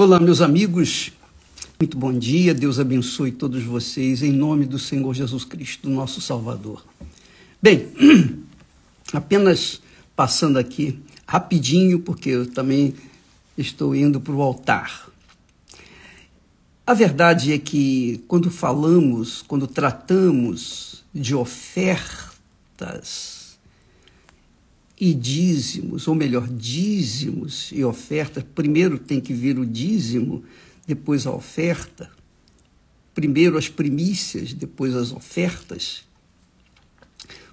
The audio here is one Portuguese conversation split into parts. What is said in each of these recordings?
Olá, meus amigos. Muito bom dia. Deus abençoe todos vocês em nome do Senhor Jesus Cristo, nosso Salvador. Bem, apenas passando aqui rapidinho, porque eu também estou indo para o altar. A verdade é que quando falamos, quando tratamos de ofertas, e dízimos, ou melhor, dízimos e ofertas. Primeiro tem que vir o dízimo, depois a oferta. Primeiro as primícias, depois as ofertas.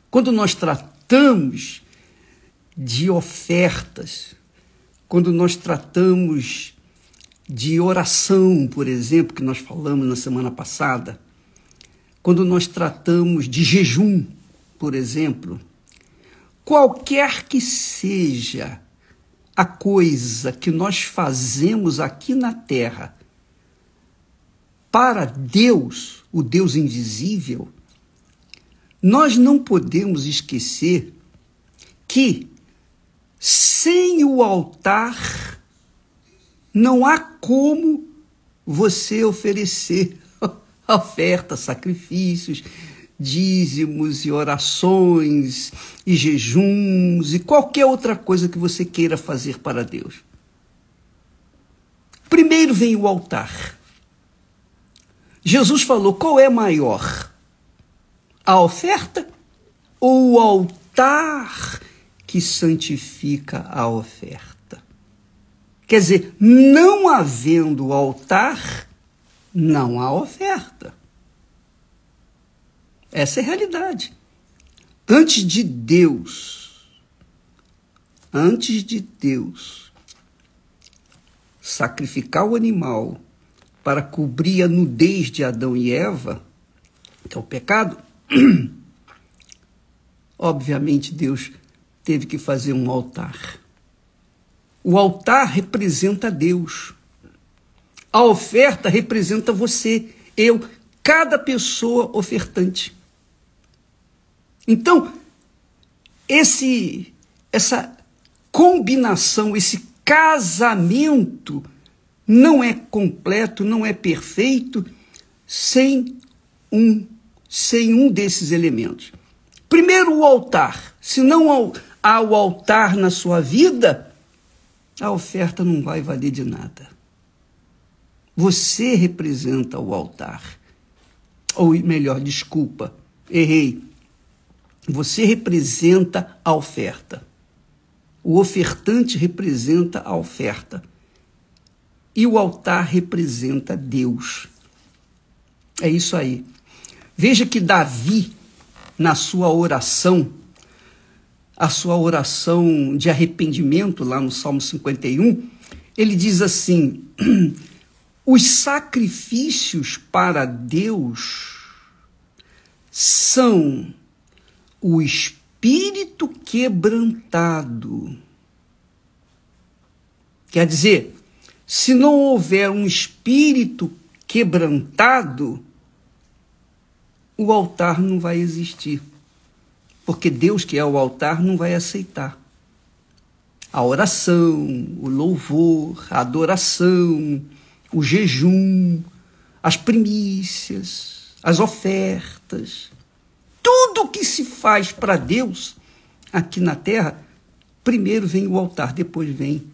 Quando nós tratamos de ofertas, quando nós tratamos de oração, por exemplo, que nós falamos na semana passada, quando nós tratamos de jejum, por exemplo, Qualquer que seja a coisa que nós fazemos aqui na terra para Deus, o Deus invisível, nós não podemos esquecer que sem o altar não há como você oferecer ofertas, sacrifícios, dízimos e orações e jejuns e qualquer outra coisa que você queira fazer para Deus. Primeiro vem o altar. Jesus falou: qual é maior? A oferta ou o altar que santifica a oferta? Quer dizer, não havendo altar, não há oferta. Essa é a realidade. Antes de Deus, antes de Deus sacrificar o animal para cobrir a nudez de Adão e Eva, que é o pecado, obviamente Deus teve que fazer um altar. O altar representa Deus. A oferta representa você, eu, cada pessoa ofertante. Então, esse essa combinação, esse casamento não é completo, não é perfeito sem um sem um desses elementos. Primeiro o altar. Se não há o altar na sua vida, a oferta não vai valer de nada. Você representa o altar. Ou melhor, desculpa, errei. Você representa a oferta. O ofertante representa a oferta. E o altar representa Deus. É isso aí. Veja que Davi, na sua oração, a sua oração de arrependimento, lá no Salmo 51, ele diz assim: os sacrifícios para Deus são o espírito quebrantado. Quer dizer, se não houver um espírito quebrantado, o altar não vai existir. Porque Deus, que é o altar, não vai aceitar. A oração, o louvor, a adoração, o jejum, as primícias, as ofertas, tudo que se faz para Deus aqui na terra, primeiro vem o altar, depois vem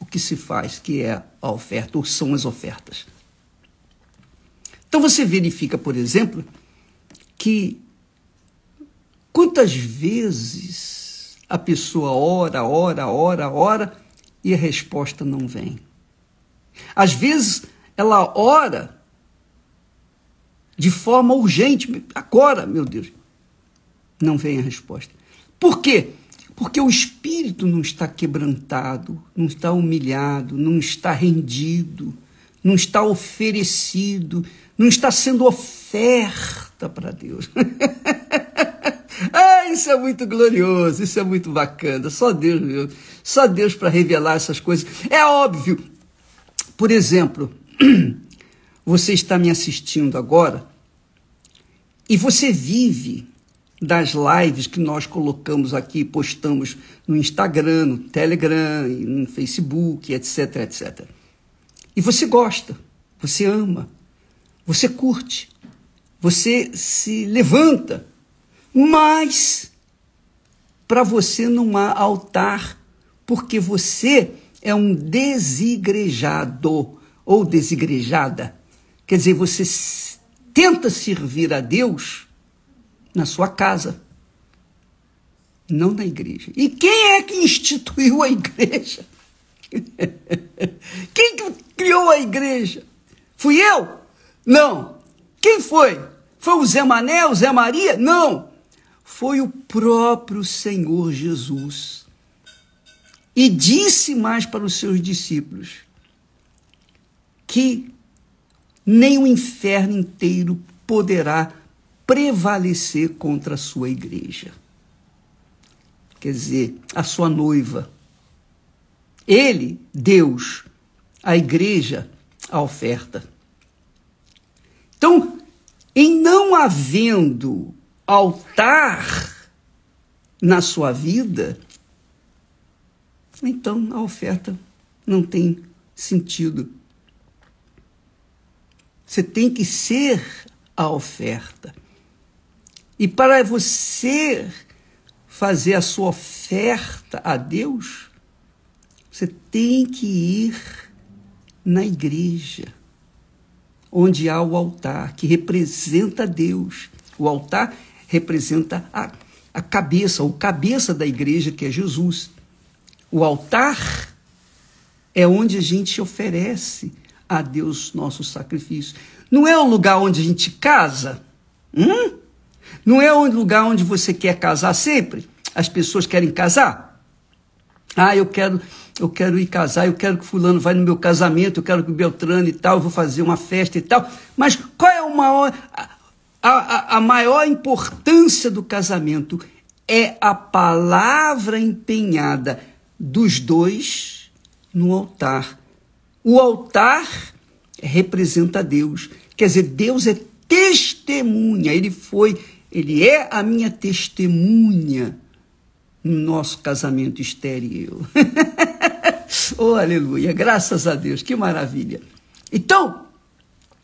o que se faz, que é a oferta, ou são as ofertas. Então você verifica, por exemplo, que quantas vezes a pessoa ora, ora, ora, ora e a resposta não vem. Às vezes ela ora de forma urgente. Agora, meu Deus, não vem a resposta. Por quê? Porque o espírito não está quebrantado, não está humilhado, não está rendido, não está oferecido, não está sendo oferta para Deus. ah, isso é muito glorioso, isso é muito bacana. Só Deus, meu, só Deus para revelar essas coisas. É óbvio. Por exemplo, Você está me assistindo agora e você vive das lives que nós colocamos aqui, postamos no Instagram, no Telegram, no Facebook, etc, etc. E você gosta, você ama, você curte, você se levanta, mas para você não há altar, porque você é um desigrejado ou desigrejada. Quer dizer, você tenta servir a Deus na sua casa, não na igreja. E quem é que instituiu a igreja? Quem criou a igreja? Fui eu? Não. Quem foi? Foi o Zé Mané, o Zé Maria? Não. Foi o próprio Senhor Jesus. E disse mais para os seus discípulos que nem o inferno inteiro poderá prevalecer contra a sua igreja. Quer dizer, a sua noiva. Ele, Deus, a igreja, a oferta. Então, em não havendo altar na sua vida, então a oferta não tem sentido. Você tem que ser a oferta. E para você fazer a sua oferta a Deus, você tem que ir na igreja, onde há o altar, que representa Deus. O altar representa a, a cabeça, o cabeça da igreja, que é Jesus. O altar é onde a gente oferece a Deus nosso sacrifício. Não é o lugar onde a gente casa? Hum? Não é o lugar onde você quer casar sempre? As pessoas querem casar? Ah, eu quero, eu quero ir casar, eu quero que fulano vá no meu casamento, eu quero que o Beltrano e tal, eu vou fazer uma festa e tal. Mas qual é o maior, a, a, a maior importância do casamento? É a palavra empenhada dos dois no altar o altar representa Deus. Quer dizer, Deus é testemunha. Ele foi, ele é a minha testemunha no nosso casamento estéril. oh, aleluia. Graças a Deus. Que maravilha. Então,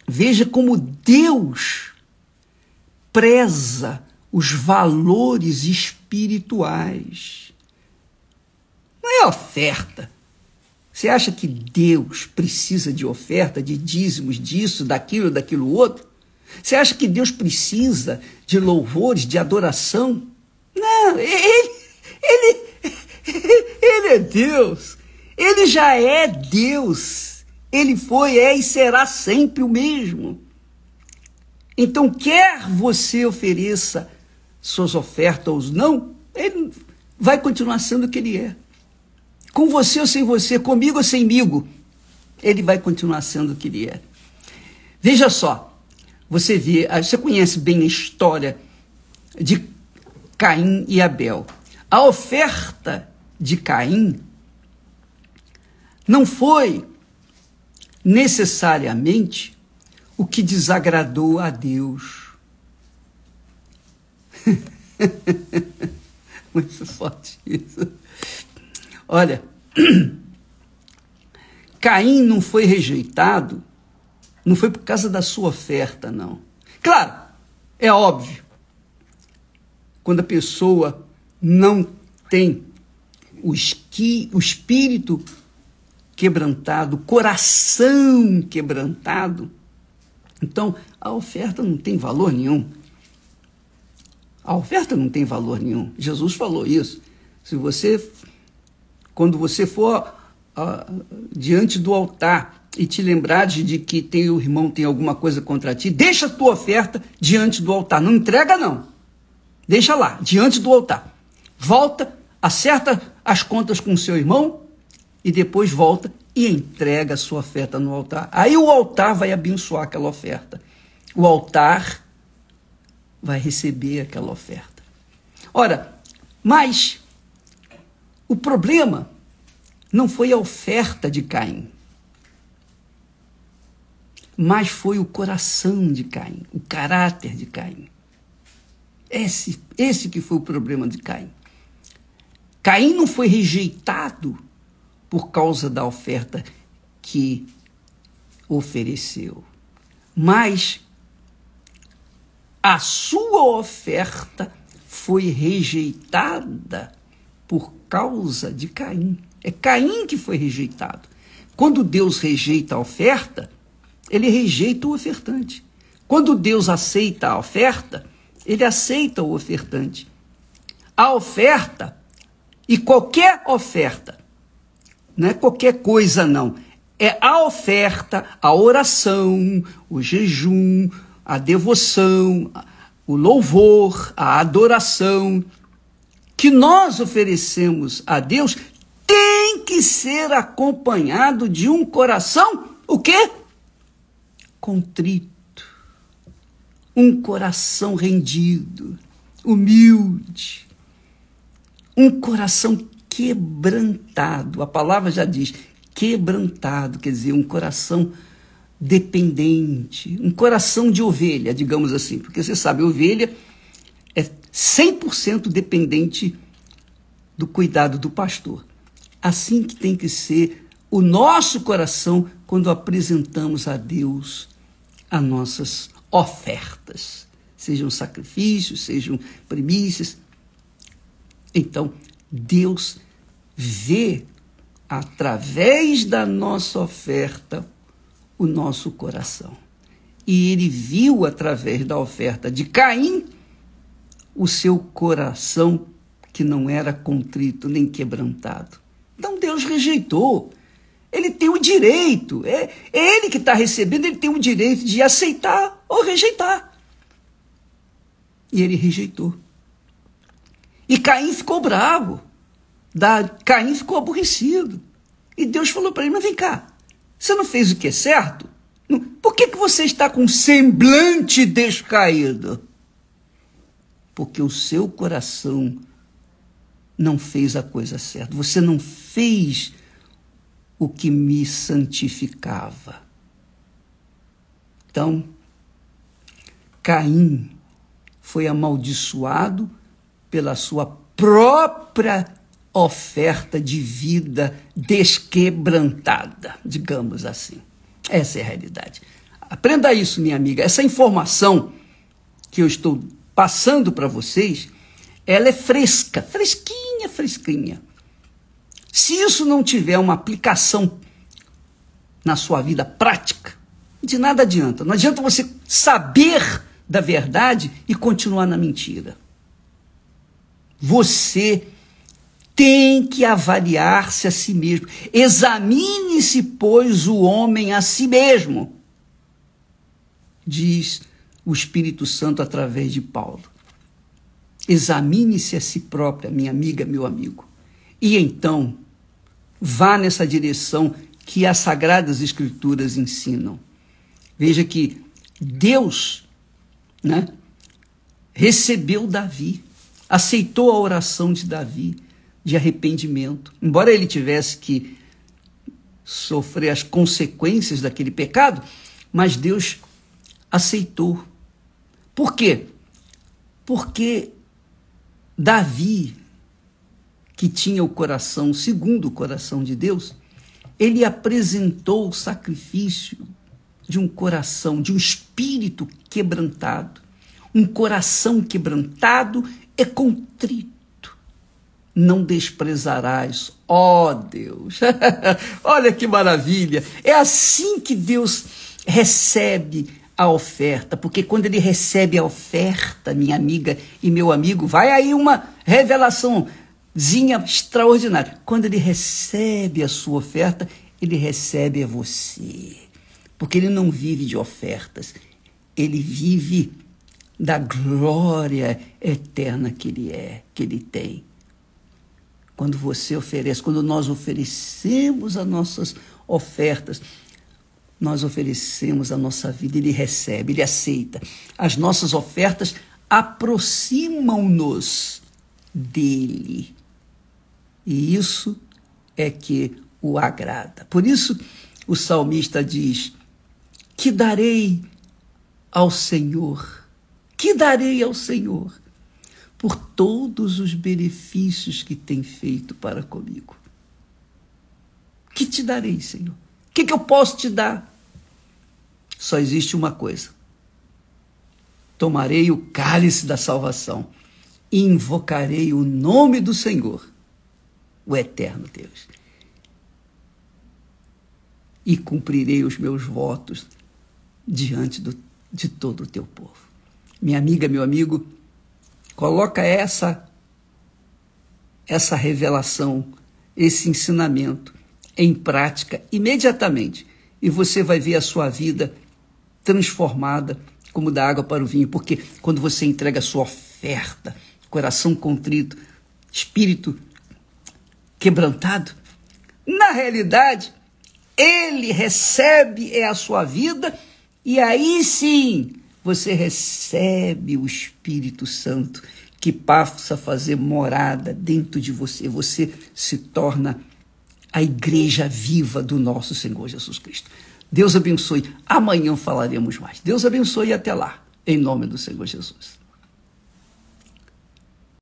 veja como Deus preza os valores espirituais. Não é oferta você acha que Deus precisa de oferta, de dízimos, disso, daquilo, daquilo outro? Você acha que Deus precisa de louvores, de adoração? Não, ele, ele, ele é Deus. Ele já é Deus. Ele foi, é e será sempre o mesmo. Então, quer você ofereça suas ofertas ou não, ele vai continuar sendo o que ele é com você ou sem você, comigo ou semigo, ele vai continuar sendo o que ele é. Veja só, você vê, ah, você conhece bem a história de Caim e Abel. A oferta de Caim não foi necessariamente o que desagradou a Deus. Muito forte isso. Olha, Caim não foi rejeitado, não foi por causa da sua oferta, não. Claro, é óbvio. Quando a pessoa não tem o, esqui, o espírito quebrantado, o coração quebrantado, então a oferta não tem valor nenhum. A oferta não tem valor nenhum. Jesus falou isso. Se você quando você for uh, diante do altar e te lembrar de, que tem, o irmão tem alguma coisa contra ti, deixa a tua oferta diante do altar. Não entrega, não. Deixa lá, diante do altar. Volta, acerta as contas com o seu irmão e depois volta e entrega a sua oferta no altar. Aí o altar vai abençoar aquela oferta. O altar vai receber aquela oferta. Ora, mas o problema não foi a oferta de Caim, mas foi o coração de Caim, o caráter de Caim. Esse, esse que foi o problema de Caim. Caim não foi rejeitado por causa da oferta que ofereceu. Mas a sua oferta foi rejeitada por causa de Caim. É Caim que foi rejeitado. Quando Deus rejeita a oferta, ele rejeita o ofertante. Quando Deus aceita a oferta, ele aceita o ofertante. A oferta, e qualquer oferta, não é qualquer coisa, não. É a oferta, a oração, o jejum, a devoção, o louvor, a adoração que nós oferecemos a Deus tem que ser acompanhado de um coração, o quê? Contrito. Um coração rendido, humilde. Um coração quebrantado. A palavra já diz quebrantado, quer dizer, um coração dependente, um coração de ovelha, digamos assim, porque você sabe, ovelha 100% dependente do cuidado do pastor. Assim que tem que ser o nosso coração quando apresentamos a Deus as nossas ofertas, sejam sacrifícios, sejam primícias. Então, Deus vê através da nossa oferta o nosso coração. E ele viu através da oferta de Caim o seu coração que não era contrito nem quebrantado. Então Deus rejeitou. Ele tem o direito, é, é ele que está recebendo, ele tem o direito de aceitar ou rejeitar. E ele rejeitou. E Caim ficou bravo. Da, Caim ficou aborrecido. E Deus falou para ele: Mas vem cá, você não fez o que é certo? Por que, que você está com semblante descaído? Porque o seu coração não fez a coisa certa. Você não fez o que me santificava. Então, Caim foi amaldiçoado pela sua própria oferta de vida desquebrantada, digamos assim. Essa é a realidade. Aprenda isso, minha amiga. Essa informação que eu estou passando para vocês, ela é fresca, fresquinha, fresquinha. Se isso não tiver uma aplicação na sua vida prática, de nada adianta. Não adianta você saber da verdade e continuar na mentira. Você tem que avaliar-se a si mesmo. Examine-se, pois, o homem a si mesmo, diz o Espírito Santo através de Paulo. Examine-se a si própria, minha amiga, meu amigo. E então, vá nessa direção que as Sagradas Escrituras ensinam. Veja que Deus né, recebeu Davi, aceitou a oração de Davi de arrependimento. Embora ele tivesse que sofrer as consequências daquele pecado, mas Deus aceitou. Por quê? Porque Davi, que tinha o coração segundo o coração de Deus, ele apresentou o sacrifício de um coração, de um espírito quebrantado. Um coração quebrantado é contrito não desprezarás. Ó oh, Deus! Olha que maravilha! É assim que Deus recebe a oferta, porque quando ele recebe a oferta, minha amiga e meu amigo, vai aí uma revelaçãozinha extraordinária. Quando ele recebe a sua oferta, ele recebe a você. Porque ele não vive de ofertas, ele vive da glória eterna que ele é, que ele tem quando você oferece, quando nós oferecemos as nossas ofertas, nós oferecemos a nossa vida, ele recebe, ele aceita. As nossas ofertas aproximam-nos dele. E isso é que o agrada. Por isso, o salmista diz: Que darei ao Senhor? Que darei ao Senhor? por todos os benefícios que tem feito para comigo. Que te darei, Senhor? Que, que eu posso te dar? só existe uma coisa: tomarei o cálice da salvação invocarei o nome do Senhor, o eterno Deus. E cumprirei os meus votos diante do, de todo o teu povo. Minha amiga, meu amigo, coloca essa essa revelação, esse ensinamento em prática imediatamente e você vai ver a sua vida transformada como da água para o vinho, porque quando você entrega a sua oferta, coração contrito, espírito quebrantado, na realidade, ele recebe é a sua vida e aí sim você recebe o Espírito Santo que passa a fazer morada dentro de você. Você se torna a igreja viva do nosso Senhor Jesus Cristo. Deus abençoe. Amanhã falaremos mais. Deus abençoe e até lá. Em nome do Senhor Jesus.